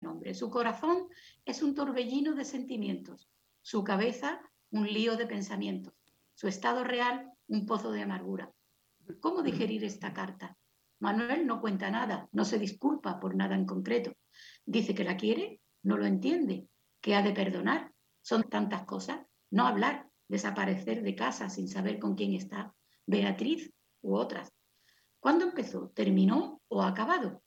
nombre. Su corazón es un torbellino de sentimientos, su cabeza un lío de pensamientos, su estado real un pozo de amargura. ¿Cómo digerir esta carta? Manuel no cuenta nada, no se disculpa por nada en concreto. Dice que la quiere, no lo entiende, que ha de perdonar. Son tantas cosas. No hablar, desaparecer de casa sin saber con quién está, Beatriz u otras. ¿Cuándo empezó? ¿Terminó o ha acabado?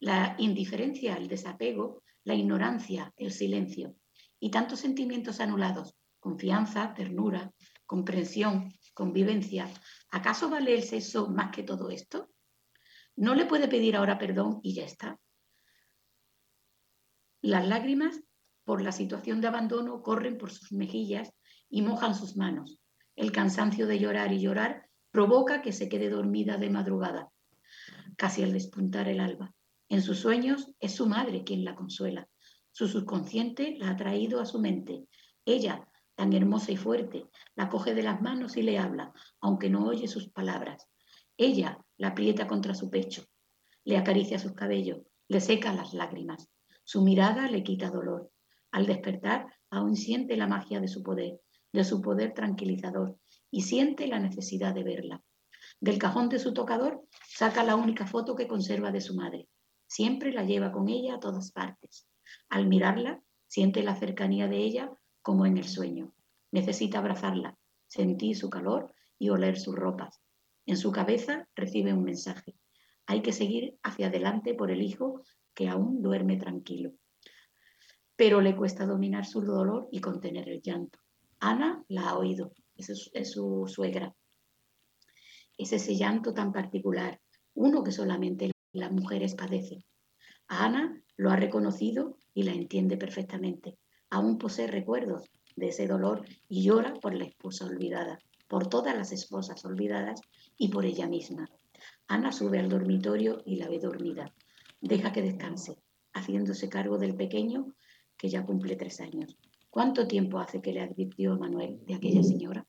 La indiferencia, el desapego, la ignorancia, el silencio y tantos sentimientos anulados, confianza, ternura, comprensión, convivencia. ¿Acaso vale el sexo más que todo esto? No le puede pedir ahora perdón y ya está. Las lágrimas por la situación de abandono corren por sus mejillas y mojan sus manos. El cansancio de llorar y llorar provoca que se quede dormida de madrugada, casi al despuntar el alba. En sus sueños es su madre quien la consuela. Su subconsciente la ha traído a su mente. Ella, tan hermosa y fuerte, la coge de las manos y le habla, aunque no oye sus palabras. Ella la aprieta contra su pecho, le acaricia sus cabellos, le seca las lágrimas. Su mirada le quita dolor. Al despertar, aún siente la magia de su poder, de su poder tranquilizador, y siente la necesidad de verla. Del cajón de su tocador saca la única foto que conserva de su madre. Siempre la lleva con ella a todas partes. Al mirarla, siente la cercanía de ella como en el sueño. Necesita abrazarla, sentir su calor y oler sus ropas. En su cabeza recibe un mensaje. Hay que seguir hacia adelante por el hijo que aún duerme tranquilo. Pero le cuesta dominar su dolor y contener el llanto. Ana la ha oído, es, es su suegra. Es ese llanto tan particular, uno que solamente las mujeres padecen. Ana lo ha reconocido y la entiende perfectamente. Aún posee recuerdos de ese dolor y llora por la esposa olvidada por todas las esposas olvidadas y por ella misma. Ana sube al dormitorio y la ve dormida. Deja que descanse, haciéndose cargo del pequeño que ya cumple tres años. ¿Cuánto tiempo hace que le advirtió Manuel de aquella señora?